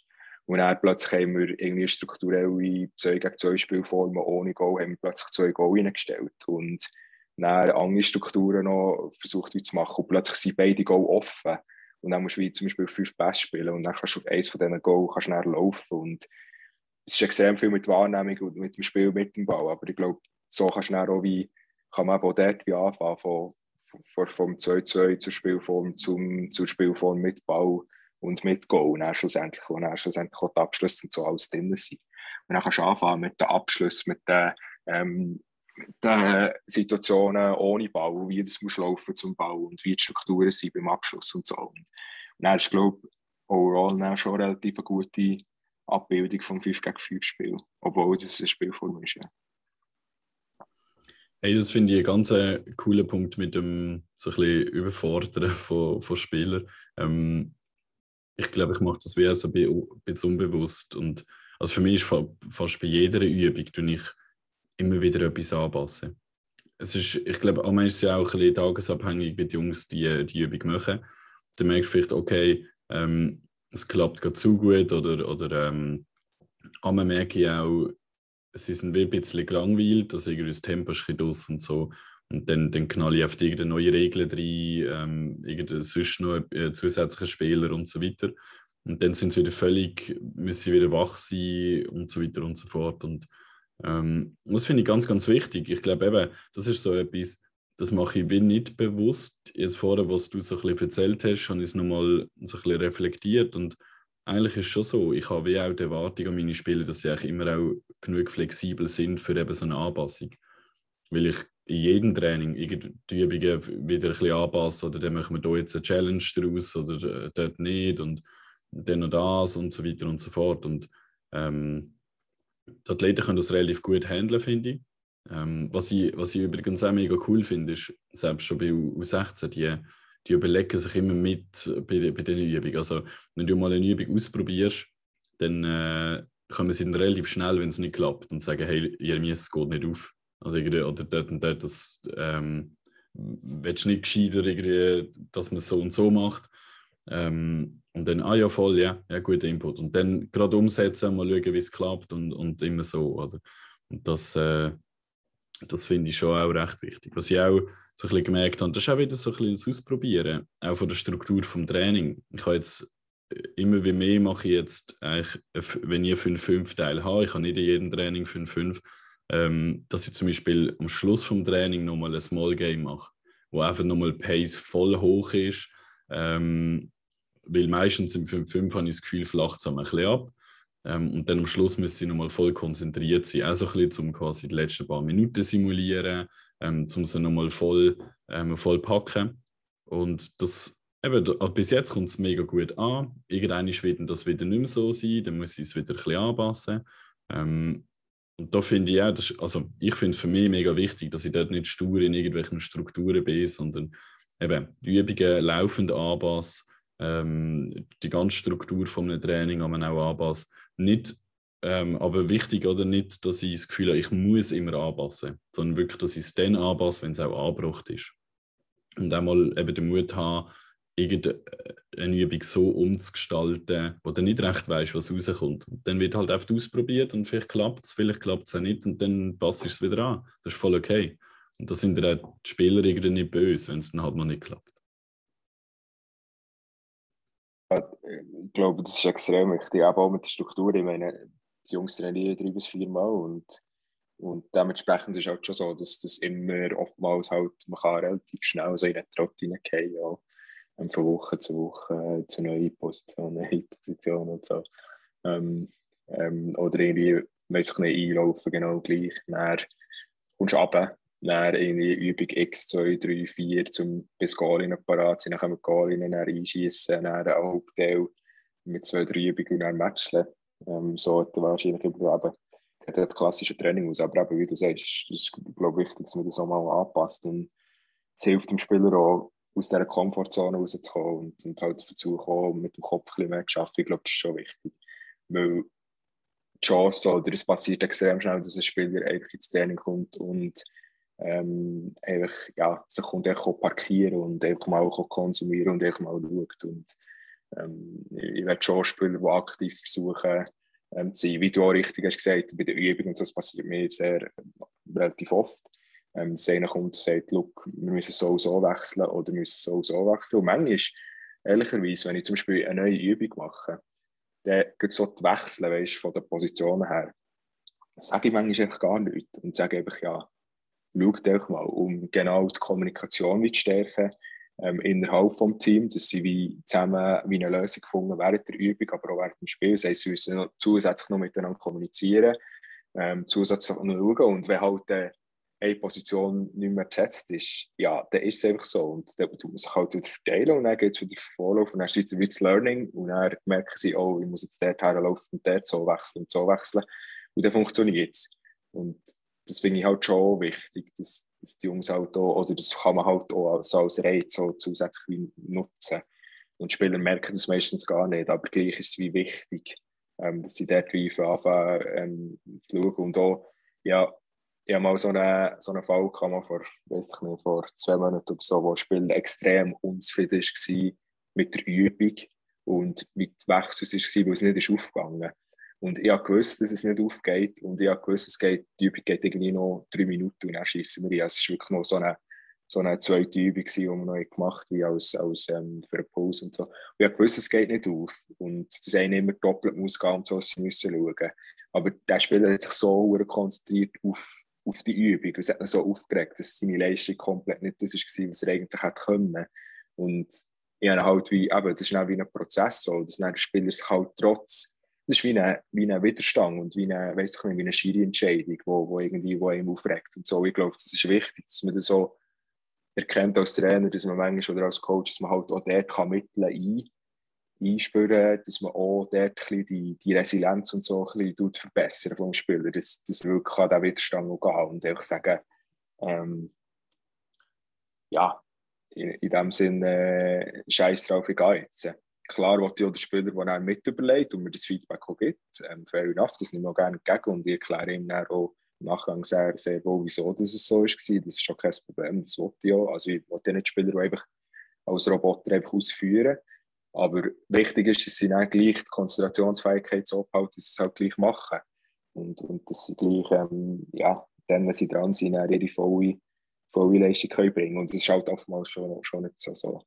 [SPEAKER 2] Und dann plötzlich haben wir irgendwie strukturelle 2 gegen 2 Spielformen ohne Goal, haben wir plötzlich zwei Goal reingestellt. Und dann andere Strukturen noch versucht zu machen. Und plötzlich sind beide Goal offen. Und dann musst du zum Beispiel fünf Pässe spielen. Und dann kannst du auf eins von diesen Goal kannst schnell laufen. Und es ist extrem viel mit Wahrnehmung und mit dem Spiel mit dem Ball, aber ich glaube, so kannst du dann auch wie, kann man auch dort wie anfangen, von, vom 2-2 zur Spielform zum, zur Spielform mit Ball und mit Goal und dann schlussendlich, wo dann schlussendlich auch die Abschlüsse und so alles drin sind. Und dann kannst du anfangen mit den Abschlüssen, mit den ähm, den Situationen ohne Ball, wie das muss laufen zum Ball und wie die Strukturen sind beim Abschluss und so. Und, und dann ist, glaube ich, overall schon relativ eine gute Abbildung vom 5 gegen 5 Spiel, obwohl es ein Spielform ist. Ja.
[SPEAKER 1] Hey, das finde ich einen ganz äh, coolen Punkt mit dem so ein Überfordern von, von Spielern. Ähm, ich glaube, ich mache das wie so ein bisschen unbewusst. Und also für mich ist fast bei jeder Übung ich immer wieder etwas anpassen. Es ist, ich glaube, manchmal ist es ja auch ein bisschen tagesabhängig, wie die Jungs die, die Übung machen. Dann merkst du vielleicht, okay, ähm, es klappt gerade zu gut oder, oder ähm, aber merke ich auch, sie sind ein bisschen gelangweilt, also irgendwie das Tempo ist bisschen und so. Und dann, dann knall ich auf irgendeine neue Regel rein, ähm, irgendein sonst noch äh, zusätzliche Spieler und so weiter. Und dann sind sie wieder völlig, müssen sie wieder wach sein und so weiter und so fort. Und ähm, das finde ich ganz, ganz wichtig. Ich glaube eben, das ist so etwas, das mache ich bin nicht bewusst. Jetzt vorher, was du so ein bisschen erzählt hast, habe ich es nochmal so ein bisschen reflektiert und eigentlich ist es schon so, ich habe wie auch die Erwartung an meine Spiele, dass sie eigentlich immer auch genug flexibel sind für eben so eine Anpassung. Weil ich in jedem Training die Übungen wieder ein bisschen anpasse oder dann machen wir da jetzt eine Challenge daraus oder äh, dort nicht und dann noch das und so weiter und so fort. Und ähm, die Athleten können das relativ gut handeln, finde ich. Ähm, was ich. Was ich übrigens auch mega cool finde, ist, selbst schon bei U16, die, die überlegen sich immer mit bei, bei diesen Übungen. Also, wenn du mal eine Übung ausprobierst, dann äh, kommen sie dann relativ schnell, wenn es nicht klappt, und sagen: Hey, Jeremias, es geht nicht auf. Also, irgendwie, oder dort und dort, das ähm, willst du nicht gescheiter, irgendwie, dass man es so und so macht. Ähm, und dann, ah ja, voll, ja, ja, guter Input. Und dann gerade umsetzen, mal schauen, wie es klappt und, und immer so. Oder? Und das, äh, das finde ich schon auch recht wichtig. Was ich auch so ein bisschen gemerkt habe, das ist auch wieder so ein bisschen das Ausprobieren, auch von der Struktur vom Training. Ich habe jetzt immer wie mehr mache ich jetzt eigentlich, wenn ich 5-5 Teil habe, ich habe nicht in jedem Training 5-5, ähm, dass ich zum Beispiel am Schluss vom Training nochmal ein Small Game mache, wo einfach nochmal Pace voll hoch ist, ähm, weil meistens im 5-5 habe ich das Gefühl, flacht es ein bisschen ab. Ähm, und dann am Schluss müssen sie nochmal voll konzentriert sein. Auch so ein bisschen, um quasi die letzten paar Minuten simulieren, ähm, um sie nochmal voll, ähm, voll packen. Und das, eben, bis jetzt kommt es mega gut an. Irgendwann wird das wieder nicht mehr so sein, dann muss ich es wieder ein bisschen anpassen. Ähm, und da finde ich auch, das, also ich finde es für mich mega wichtig, dass ich dort nicht stur in irgendwelchen Strukturen bin, sondern eben die Übungen laufend anpasse, ähm, die ganze Struktur von einem Training an auch anpasse. Nicht, ähm, aber wichtig oder nicht, dass ich das Gefühl habe, ich muss immer anpassen, sondern wirklich, dass ich es dann anpasse, wenn es auch angebracht ist. Und einmal eben den Mut haben, irgendeine Übung so umzugestalten, wo du nicht recht weißt, was rauskommt. Und dann wird halt einfach ausprobiert und vielleicht klappt es, vielleicht klappt es auch nicht und dann passt es wieder an. Das ist voll okay. Und da sind dann auch die Spieler irgendwie nicht böse, wenn es dann halt mal nicht klappt.
[SPEAKER 2] Ich glaube, das ist extrem wichtig, aber auch mit der Struktur. Ich meine, die Jungs trainieren drei bis vier Mal und, und dementsprechend ist es halt schon so, dass das immer oftmals halt, man kann relativ schnell so in einen Trott hineingehen, ja von Woche zu Woche äh, zu neuen Positionen, neue Positionen und so. Ähm, ähm, oder irgendwie, weiß ich nicht, einlaufen, genau gleich. Dann kommst du runter, dann irgendwie Übung X, 2, 3, 4, zum bis Goalinnen parat sind, dann können wir Goalinnen einschießen, dann ein Hauptteil mit zwei, drei Übungen und dann matchen. Ähm, so hat wahrscheinlich überleben. Hat das klassische Training aus, aber eben, wie du sagst, ist, ich, wichtig, dass man das auch mal anpasst und es hilft dem Spieler auch, aus dieser Komfortzone rauszukommen und, und halt kommen, mit dem Kopf ein bisschen mehr zu arbeiten. Ich glaube, das ist schon wichtig. Weil die Chance, oder es passiert extrem schnell, dass ein Spieler einfach ins Training kommt und ähm, einfach, ja, sich kommt einfach parkieren und einfach mal konsumieren und einfach mal schaut. Und ähm, ich werde schon Spieler, die aktiv versuchen, ähm, zu sein. Wie du auch richtig hast gesagt, bei der Übung, und das passiert mir sehr relativ oft, ähm, dass einer kommt und sagt, Look, wir müssen so so wechseln oder müssen so so wechseln. Und manchmal, ehrlicherweise, wenn ich zum Beispiel eine neue Übung mache, dann geht so die Wechseln, weißt, von der Position her, sage ich manchmal einfach gar nichts und sage einfach, ja, schaut euch mal, um genau die Kommunikation zu stärken ähm, innerhalb des Teams, dass sie wie zusammen wie eine Lösung gefunden während der Übung, aber auch während dem Spiel. Das heisst, sie müssen noch zusätzlich noch miteinander kommunizieren, ähm, zusätzlich noch schauen und wenn halt äh, eine Position nicht mehr besetzt ist, ja, dann ist es einfach so. Und dann tut man sich halt wieder verteilen und dann geht es wieder vorlaufen und dann ist es wieder das Learning und dann merken sie, oh, ich muss jetzt dort herlaufen und dort so wechseln und so wechseln. Und dann funktioniert es. Und das finde ich halt schon wichtig, dass, dass die Jungs halt auch, oder das kann man halt auch als, als Reiz so zusätzlich nutzen. Und Spieler merken das meistens gar nicht, aber gleich ist es wie wichtig, ähm, dass sie dort wie anfangen ähm, schauen. Und auch, ja, ich habe mal so einen, so einen Fall gehabt, vor, weiß ich nicht, vor zwei Monaten oder so, wo ein Spieler extrem unzufrieden war mit der Übung und mit Wechsel war, weil es nicht ist aufgegangen Und ich habe gewusst, dass es nicht aufgeht und ich habe gewusst, es geht, die Übung geht irgendwie noch drei Minuten und dann schießen wir rein. Es war wirklich noch so eine, so eine zweite Übung, die wir noch gemacht haben, als, als ähm, für eine Pause und so. Und ich habe gewusst, es geht nicht auf und das eine immer doppelt muss gehen und so, sie müssen schauen. Aber der Spieler hat sich so konzentriert auf auf die Übung. Es hat ihn so aufgeregt, dass seine Leistung komplett nicht das war, was er eigentlich hätte können. Und ich habe halt wie, eben, das ist wie ein Prozess, dass der Spieler sich halt trotz, das ist wie ein wie eine Widerstand und wie eine, eine Schiri-Entscheidung, wo, wo irgendwie wo ihm aufregt und so. Ich glaube, das ist wichtig, dass man das so erkennt als Trainer, dass man manchmal oder als Coach, dass man halt auch dort kann Mittel ein einspüren, dass man auch dort die, die Resilienz und so ein verbessern vom Spieler, dass, dass wirklich an diesen Widerstand noch gehen und einfach sagen, ähm, ja, in, in dem Sinne, äh, scheiß drauf, ich gehe jetzt. Klar wollte ich auch den Spieler, der einem mit überlegt und mir das Feedback auch gibt, ähm, fair enough, das nehme ich auch gerne entgegen und ich erkläre ihm dann auch im Nachgang sehr, sehr wohl, wieso das so war. Das ist schon kein Problem, das wollte ich auch. Also ich wollte nicht Spieler, die einfach als Roboter einfach ausführen, aber wichtig ist, dass sie dann gleich die Konzentrationsfähigkeit so behalten, dass sie es halt gleich machen. Und, und dass sie gleich, ähm, ja, dann, wenn sie dran sind, ihre volle, volle Leistung können bringen Und das ist halt oftmals schon, schon nicht so. so.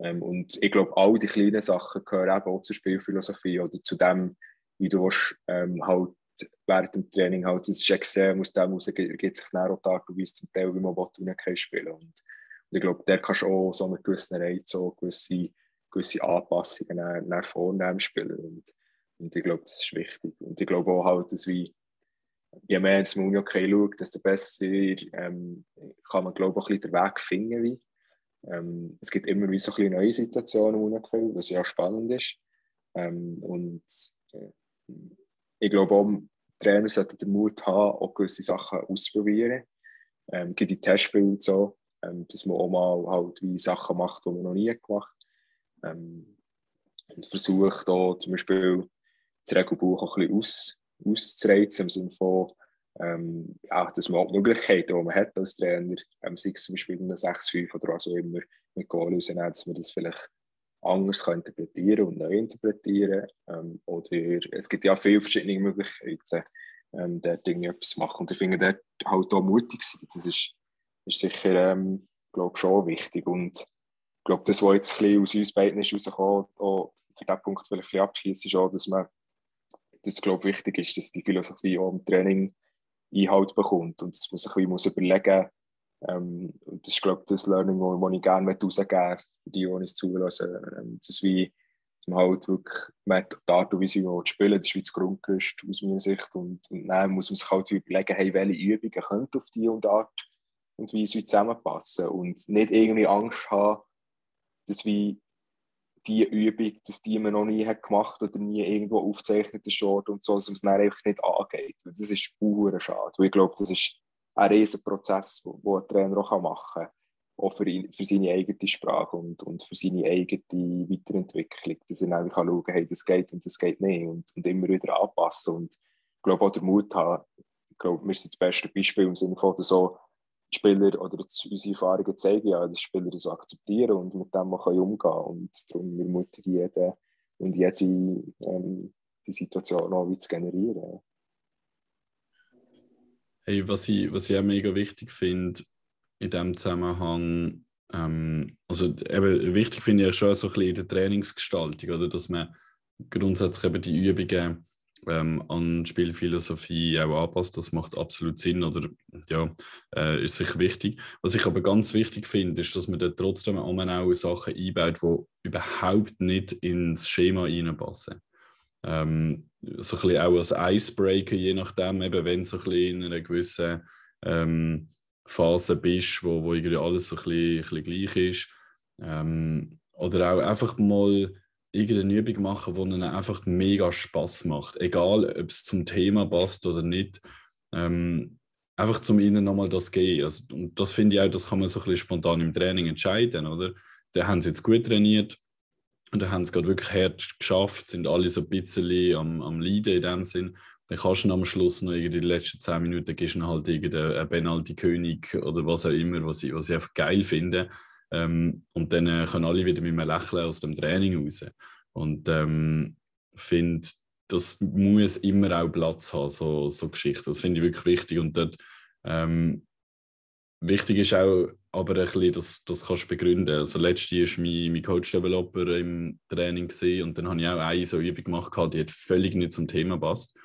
[SPEAKER 2] Ähm, und ich glaube, all die kleinen Sachen gehören eben auch zur Spielphilosophie oder zu dem, wie du willst, ähm, halt während dem Training halt, das ist extrem, aus dem heraus gibt sich dann auch die zum Teil, wie man will, spielen Und, und ich glaube, der kannst du auch so einen gewissen Reiz, so gewisse gewisse Anpassungen nach, nach vorne im Spiel. Und, und ich glaube, das ist wichtig. Und ich glaube auch halt, dass wie je mehr das Muni okay schaut, desto besser ähm, kann man, glaube ich, ein bisschen den Weg finden. Wie. Ähm, es gibt immer wie so ein neue Situationen im Uni was ja spannend ist. Ähm, und äh, ich glaube auch, Trainer sollten den Mut haben, auch gewisse Sachen auszuprobieren. Ähm, gibt die Testspiele und so, ähm, dass man auch mal halt wie Sachen macht, die man noch nie gemacht hat. Ähm, und versucht auch zum Beispiel das Regelbuch auch ein bisschen aus, auszureizen, im Sinne von, ähm, auch, dass man auch die Möglichkeiten, die man hat als Trainer, ähm, sei es zum Beispiel in 6-5 oder auch so immer mit Goal rausnehmen, dass man das vielleicht anders kann interpretieren und neu interpretieren ähm, Oder es gibt ja viele verschiedene Möglichkeiten, ähm, dort etwas zu machen. Und ich finde, dort halt auch mutig sein. Das ist, ist sicher, ähm, glaube schon wichtig. Und glaube, das, was jetzt ein aus uns beiden ist rausgekommen, auch für diesen Punkt vielleicht ein abschließen, ist auch, dass man, das glaube wichtig ist, dass die Philosophie auch im Training Einhalt bekommt und dass man sich ein bisschen überlegen muss, ähm, das ist, glaube ich, das Learning, das ich gerne rausgeben möchte, für die, die uns zulassen. Ähm, das wie, dass man halt wirklich der Art und Weise, wie man spielen das ist wie das Grundgerüst aus meiner Sicht. Und, und dann muss man sich halt überlegen, hey, welche Übungen könnten auf die und Art und Weise zusammenpassen. Und nicht irgendwie Angst haben, dass wie die Übung, dass die man noch nie hat gemacht oder nie irgendwo aufzeichnet ist und so, dass man es dann einfach nicht angeht. Das ist pure schade. ich glaube, das ist ein riesen Prozess, den ein Trainer auch machen kann. Auch für, ihn, für seine eigene Sprache und, und für seine eigene Weiterentwicklung. Dass er einfach schauen kann, hey, das geht und das geht nicht. Und, und immer wieder anpassen. Und ich glaube auch der Mut haben, ich glaube, wir sind das beste Beispiel im Sinne von, so die Spieler oder unsere Erfahrungen zeigen ja, dass Spieler das akzeptieren und mit dem auch umgehen können. Und darum wir Mutter jeden und jede ähm, die Situation auch wieder zu generieren.
[SPEAKER 1] Hey, was, ich, was ich auch mega wichtig finde in diesem Zusammenhang, ähm, also eben, wichtig finde ich schon so ein bisschen in der Trainingsgestaltung, oder, dass man grundsätzlich eben die Übungen ähm, an Spielphilosophie auch anpasst. Das macht absolut Sinn oder ja, äh, ist sicher wichtig. Was ich aber ganz wichtig finde, ist, dass man da trotzdem auch Sachen einbaut, die überhaupt nicht ins Schema reinpassen. Ähm, so ein bisschen auch als Icebreaker, je nachdem, eben wenn du so ein in einer gewissen ähm, Phase bist, wo, wo irgendwie alles so ein bisschen, ein bisschen gleich ist. Ähm, oder auch einfach mal irgendeine Übung machen, die ihnen einfach mega Spaß macht. Egal, ob es zum Thema passt oder nicht. Ähm, einfach zum ihnen nochmal das gehen. Also, und das finde ich auch, das kann man so ein bisschen spontan im Training entscheiden, oder? Da haben sie jetzt gut trainiert, und da haben sie gerade wirklich hart geschafft, sind alle so ein bisschen am, am Leiden in dem Sinn. Dann kannst du am Schluss noch irgendwie die letzten 10 Minuten gibst du halt irgendeinen Penalty-König oder was auch immer, was ich, was ich einfach geil finde. Ähm, und dann äh, können alle wieder mit einem Lächeln aus dem Training raus. Und ähm, finde, das muss immer auch Platz haben, so, so Geschichten. Das finde ich wirklich wichtig. Und dort ähm, wichtig ist auch, aber ein bisschen, das, das kannst du begründen. Also letztes war mein, mein Coach-Developer im Training gesehen und dann habe ich auch eine so Übung gemacht, die hat völlig nicht zum Thema passt.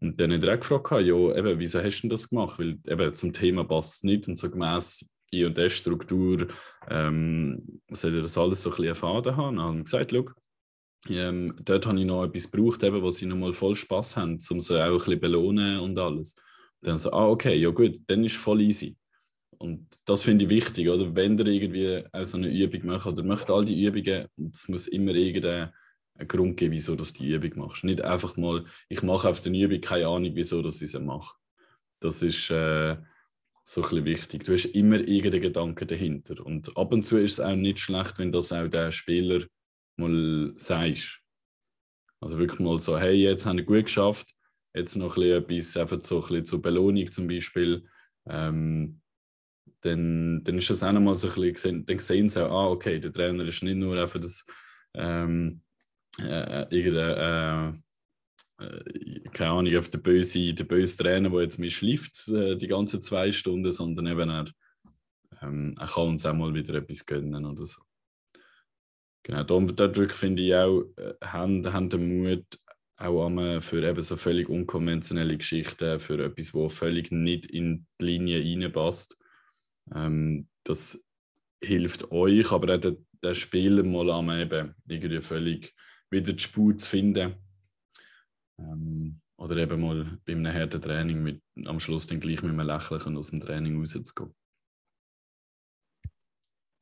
[SPEAKER 1] Und dann hat er auch gefragt, ja, eben, wieso hast du das gemacht? Weil eben zum Thema passt es nicht und so gemäß I und S Struktur ähm, sollte das alles so ein bisschen erfahren haben. Dann habe ich gesagt, schau, ähm, dort habe ich noch etwas gebraucht, eben, wo sie nochmal voll Spaß haben, um sie auch ein bisschen belohnen und alles. Dann so, ah, okay, ja gut, dann ist voll easy. Und das finde ich wichtig, oder? Wenn ihr irgendwie auch so eine Übung macht, oder macht all die Übungen, es muss immer irgendeinen Grund geben, wieso du die Übung machst. Nicht einfach mal, ich mache auf der Übung keine Ahnung, wieso ich sie mache. Das ist äh, so ein bisschen wichtig. Du hast immer irgendeinen Gedanken dahinter. Und ab und zu ist es auch nicht schlecht, wenn das auch der Spieler mal sagst. Also wirklich mal so, hey, jetzt haben wir gut geschafft, jetzt noch ein bisschen etwas einfach so ein bisschen zur Belohnung zum Beispiel. Ähm, dann, dann ist das auch nochmal so ein bisschen, dann sehen sie auch, ah, okay, der Trainer ist nicht nur einfach das, ähm, äh, irgendein, äh, keine Ahnung, auf der böse, der böse Trainer, der jetzt mich schläft äh, die ganzen zwei Stunden, sondern eben er, ähm, er kann uns auch mal wieder etwas gönnen oder so. Genau, dadurch finde ich auch, äh, haben, haben den Mut, auch einmal für eben so völlig unkonventionelle Geschichten, für etwas, wo völlig nicht in die Linie reinpasst. Ähm, das hilft euch, aber auch der, der Spieler mal am eben irgendwie völlig wieder die Spur zu finden. Ähm, oder eben mal bei einem harten Training mit, am Schluss dann gleich mit einem Lächeln aus dem Training rauszugehen.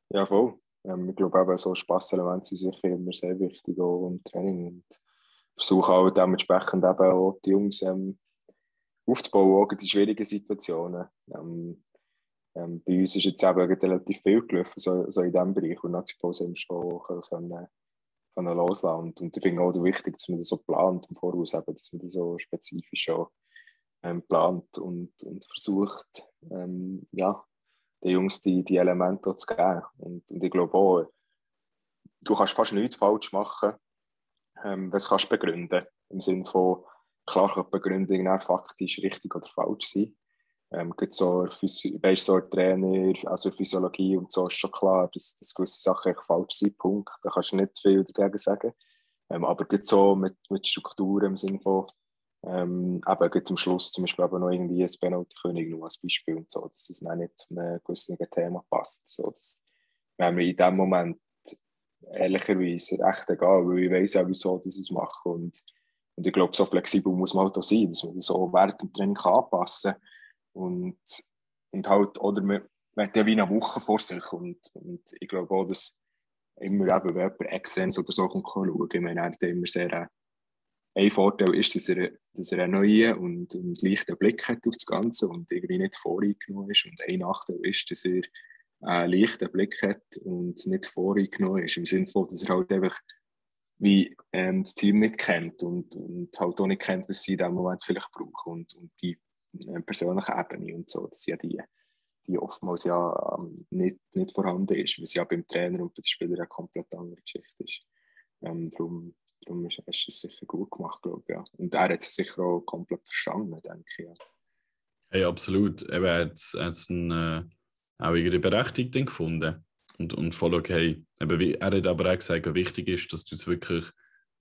[SPEAKER 2] Ja, voll. Ähm, ich glaube, eben so Spasselemente sind sicher immer sehr wichtig auch im Training. Und versuche auch dementsprechend eben auch die Jungs ähm, aufzubauen, auch in schwierigen Situationen. Ähm, ähm, bei uns ist jetzt eben relativ viel gelaufen, so, so in diesem Bereich. Und nach der Pause haben wir schon können, können loslassen. Und, und ich finde auch wichtig, dass man das so plant im Voraus, eben, dass man das so spezifisch auch ähm, plant und, und versucht, ähm, ja, den Jungs die, die Elemente zu geben. Und, und ich glaube auch, du kannst fast nichts falsch machen, ähm, kannst du begründen. Im Sinne von, klar kann die Begründung faktisch richtig oder falsch sein. Ähm, so, weißt, so Trainer, also Physiologie und so ist schon klar, dass, dass gewisse Sachen falsch sind, Punkt. Da kannst du nicht viel dagegen sagen. Ähm, aber geht so mit, mit Strukturen im Sinne von, ähm, eben geht zum Schluss zum Beispiel aber noch irgendwie ein Penalty-König nur als Beispiel und so, dass es dann nicht zu einem gewissen Thema passt. So, dass, wenn wir in dem Moment ehrlicherweise recht egal, weil ich weiß auch, wieso das es mache und, und ich glaube, so flexibel muss man halt auch sein, dass man das so während dem Training anpassen kann und, und halt, oder man, man hat ja wie eine Woche vor sich. Und, und ich glaube auch, dass immer eben, wenn jemand Exzens oder so kommt, kann schauen, meine, er hat immer sehr, äh, ein Vorteil ist, dass er, dass er einen neuen und, und leichten Blick hat auf das Ganze und irgendwie nicht voreingenommen ist. Und ein Nachteil ist, dass er einen leichten Blick hat und nicht voreingenommen ist, im Sinne von, dass er halt einfach wie ähm, das Team nicht kennt und, und halt auch nicht kennt, was sie in dem Moment vielleicht brauchen. Und, und die persönlichen Ebene und so, dass ja die, die oftmals ja ähm, nicht, nicht vorhanden ist, was ja beim Trainer und bei den Spielern eine komplett andere Geschichte ist. Ähm, darum, darum ist, ist es sicher gut gemacht, glaube ich. Ja. Und er hat es sicher auch komplett verstanden, denke ich. Ja.
[SPEAKER 1] Hey, absolut. Er hat es äh, auch irgendwie berechtigt gefunden und, und voll okay. Eben, er hat aber auch gesagt, wichtig ist, dass du es wirklich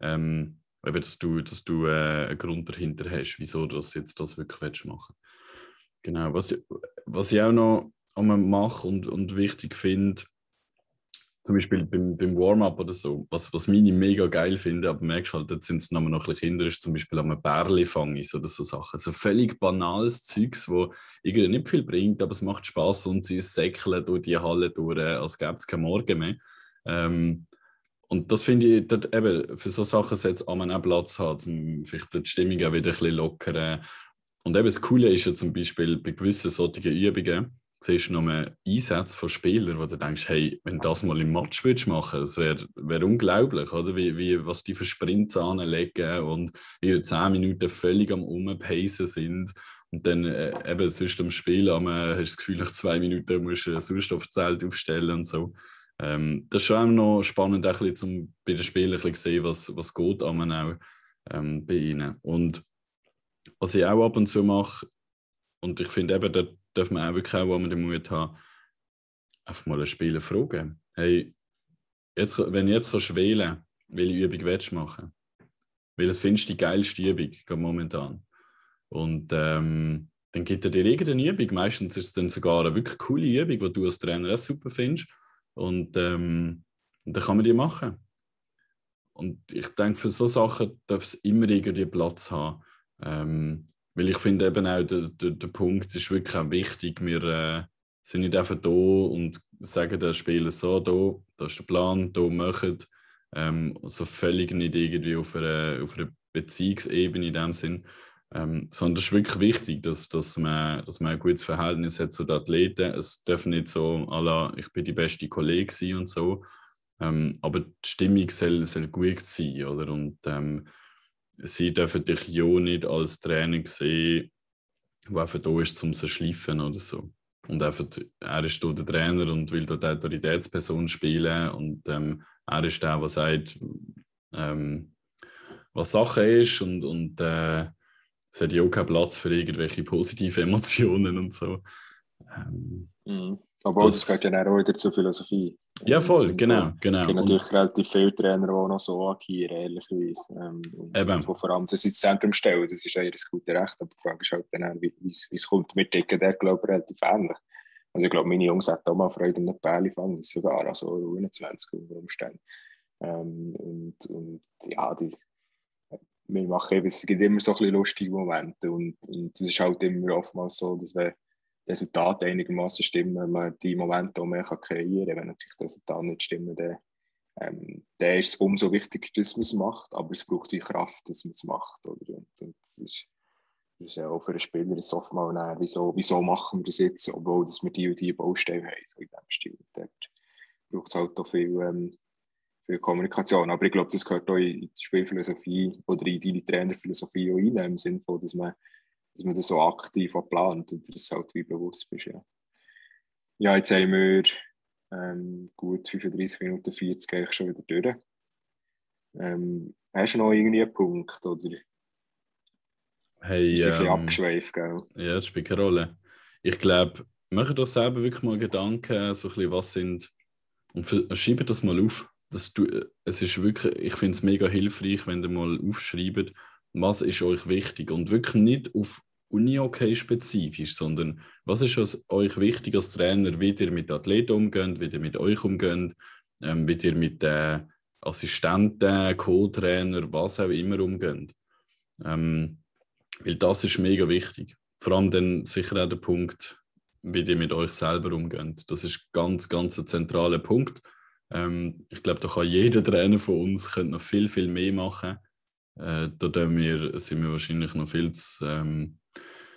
[SPEAKER 1] ähm, Eben, dass du, dass du äh, einen Grund dahinter hast, wieso du das jetzt das wirklich machen willst. Genau. Was, was ich auch noch mache und, und wichtig finde, zum Beispiel beim, beim Warm-up oder so, was, was meine mega geil finde, aber merkst halt, jetzt sind es noch ein bisschen Kinder, ist zum Beispiel am Bärli fangen oder so Sachen. So völlig banales Zeugs, wo irgendwie nicht viel bringt, aber es macht Spaß und sie säckeln durch die Halle durch, als gäbe es keinen Morgen mehr. Ähm, und das finde ich, dort, eben, für so Sachen sollte es auch Platz haben, um vielleicht die Stimmung auch wieder ein bisschen lockern. Und eben das Coole ist ja zum Beispiel bei gewissen solchen Übungen, siehst du noch einen Einsatz von Spielern, wo du denkst, hey, wenn du das mal im Match würdest machen, das wäre wär unglaublich, oder? Wie, wie, was die für Sprints anlegen und ihre 10 Minuten völlig am Umpacen sind. Und dann äh, eben sonst am Spiel hast du das Gefühl, nach zwei Minuten musst du ein Sauerstoffzelt aufstellen und so. Ähm, das ist schon noch spannend, ein bisschen, um bei den Spielern zu sehen, was, was geht auch ähm, bei ihnen. Und was ich auch ab und zu mache, und ich finde eben, da darf man auch wirklich auch, wo man den Mut haben, einfach mal einen Spieler fragen. Hey, jetzt, wenn du jetzt kannst wählen welche Übung willst du machen? Weil das findest du die geilste Übung momentan. Und ähm, dann gibt er dir irgendeine Übung. Meistens ist es dann sogar eine wirklich coole Übung, die du als Trainer auch super findest. Und, ähm, dann kann man die machen. Und ich denke, für so Sachen darf es immer irgendwie Platz haben. Ähm, weil ich finde eben auch, der, der, der Punkt ist wirklich auch wichtig. Wir äh, sind nicht einfach da und sagen den Spieler so, da, da ist der Plan, da machen. Ähm, so völlig nicht irgendwie auf einer, auf einer Beziehungsebene in dem Sinn. Ähm, sondern es ist wirklich wichtig, dass, dass, man, dass man ein gutes Verhältnis hat zu den Athleten. Es darf nicht so, la, ich bin die beste Kollegin und so. Ähm, aber die Stimmung soll, soll gut sein. Oder? Und ähm, sie dürfen dich ja nicht als Trainer sehen, der einfach da ist, um zu schleifen oder so. Und einfach, er ist der Trainer und will dort Autoritätsperson spielen. Und ähm, er ist der, der sagt, ähm, was Sache ist und, und äh, es hat ja auch keinen Platz für irgendwelche positive Emotionen und so. Ähm,
[SPEAKER 2] mhm. Aber das, das gehört ja auch wieder zur Philosophie.
[SPEAKER 1] Ja, voll, genau. genau. Es
[SPEAKER 2] gibt natürlich und, relativ viele Trainer, die noch so agieren, ehrlicherweise. Ähm, und, eben. und vor allem das ins Zentrum stellen, das ist ja ihr gutes Recht. Aber die Frage ist halt dann, wie es kommt. Wir ticken der, glaube ich, relativ ähnlich. Also ich glaube, meine Jungs hatten auch mal Freude an den Bälle fangen, sogar, also 21 unter Umständen. Ähm, und, und ja, die, wir machen es gibt immer so ein bisschen lustige Momente und, es ist halt immer oftmals so, dass wenn die Resultate einigermaßen stimmen, man die Momente auch mehr kreieren kann. Wenn natürlich die Resultate nicht stimmen, dann, ähm, dann ist es umso wichtiger, dass man es macht, aber es braucht die Kraft, dass man es macht. Oder? Und, und das, ist, das ist ja auch für einen Spieler ist oftmals näher, wieso, wieso machen wir das jetzt, obwohl dass wir die und die Baustelle haben, so in dem Stil. Dort braucht es halt auch viel, ähm, viel Kommunikation. Aber ich glaube, das gehört auch in die Spielphilosophie oder in deine Trainerphilosophie auch rein, im Sinne von, dass man, dass man das so aktiv auch plant und das halt wie bewusst bist. Ja, ja jetzt haben wir ähm, gut 35 Minuten 40 eigentlich schon wieder durch. Ähm, hast du noch irgendwie einen Punkt oder
[SPEAKER 1] hey,
[SPEAKER 2] ist ähm, ein bisschen
[SPEAKER 1] ähm,
[SPEAKER 2] abgeschweift, gell?
[SPEAKER 1] Ja, das spielt keine Rolle. Ich glaube, mache doch selber wirklich mal Gedanken, so ein bisschen, was sind und schreibe das mal auf dass du, es ist wirklich, ich finde es mega hilfreich, wenn ihr mal aufschreibt, was ist euch wichtig und wirklich nicht auf Uni-Okay spezifisch, sondern was ist euch wichtig als Trainer, wie ihr mit Athleten umgeht, wie ihr mit euch umgeht, ähm, wie ihr mit den Assistenten, Co-Trainer, was auch immer umgeht. Ähm, weil das ist mega wichtig. Vor allem dann sicher auch der Punkt, wie ihr mit euch selber umgeht. Das ist ganz, ganz ein zentraler Punkt. Ähm, ich glaube, da kann jeder Trainer von uns noch viel, viel mehr machen. Äh, da wir, sind wir wahrscheinlich noch viel zu ähm,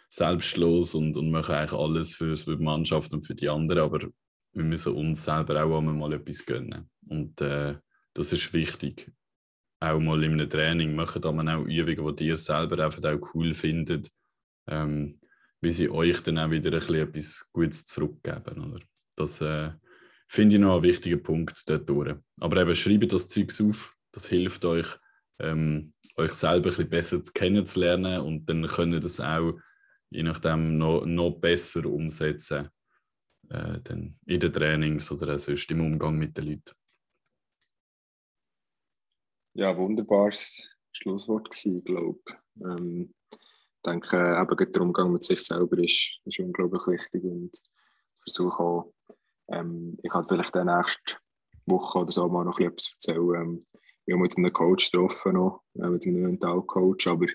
[SPEAKER 1] selbstlos und, und machen eigentlich alles für, für die Mannschaft und für die anderen, aber wir müssen uns selber auch einmal mal etwas gönnen. Und äh, das ist wichtig. Auch mal in einem Training machen da man auch Übungen, die ihr selber einfach auch cool findet, ähm, wie sie euch dann auch wieder ein bisschen etwas Gutes zurückgeben. Oder? Das, äh, finde ich noch einen wichtigen Punkt dort. Aber eben, schreibt das Zeug auf, das hilft euch, ähm, euch selber ein bisschen besser kennenzulernen und dann könnt ihr das auch je nachdem noch, noch besser umsetzen äh, dann in den Trainings oder sonst im Umgang mit den Leuten.
[SPEAKER 2] Ja, wunderbares Schlusswort gewesen, glaube ich. Ähm, denke, eben der Umgang mit sich selber ist, ist unglaublich wichtig und versuche auch ähm, ich kann vielleicht dann nächste Woche oder so mal noch etwas erzählen. Ähm, ich habe mit einem Coach getroffen, noch, äh, mit einem Mentalcoach, aber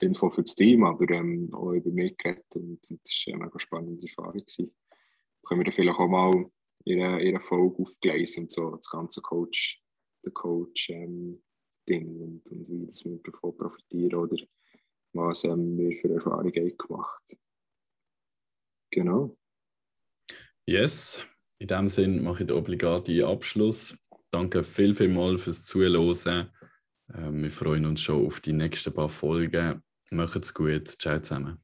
[SPEAKER 2] Info für das Team, aber ähm, auch über mich geredet und, und das war eine mega spannende Erfahrung. Gewesen. Können wir dann vielleicht auch mal ihre, ihre Folge aufgleisen und so, das ganze Coach, der Coach-Ding ähm, und, und wie das wir davon profitieren oder was ähm, wir für Erfahrungen gemacht Genau.
[SPEAKER 1] Yes, in dem Sinn mache ich den obligaten Abschluss. Danke viel, viel mal fürs Zuhören. Ähm, wir freuen uns schon auf die nächsten paar Folgen. Macht's gut. Ciao zusammen.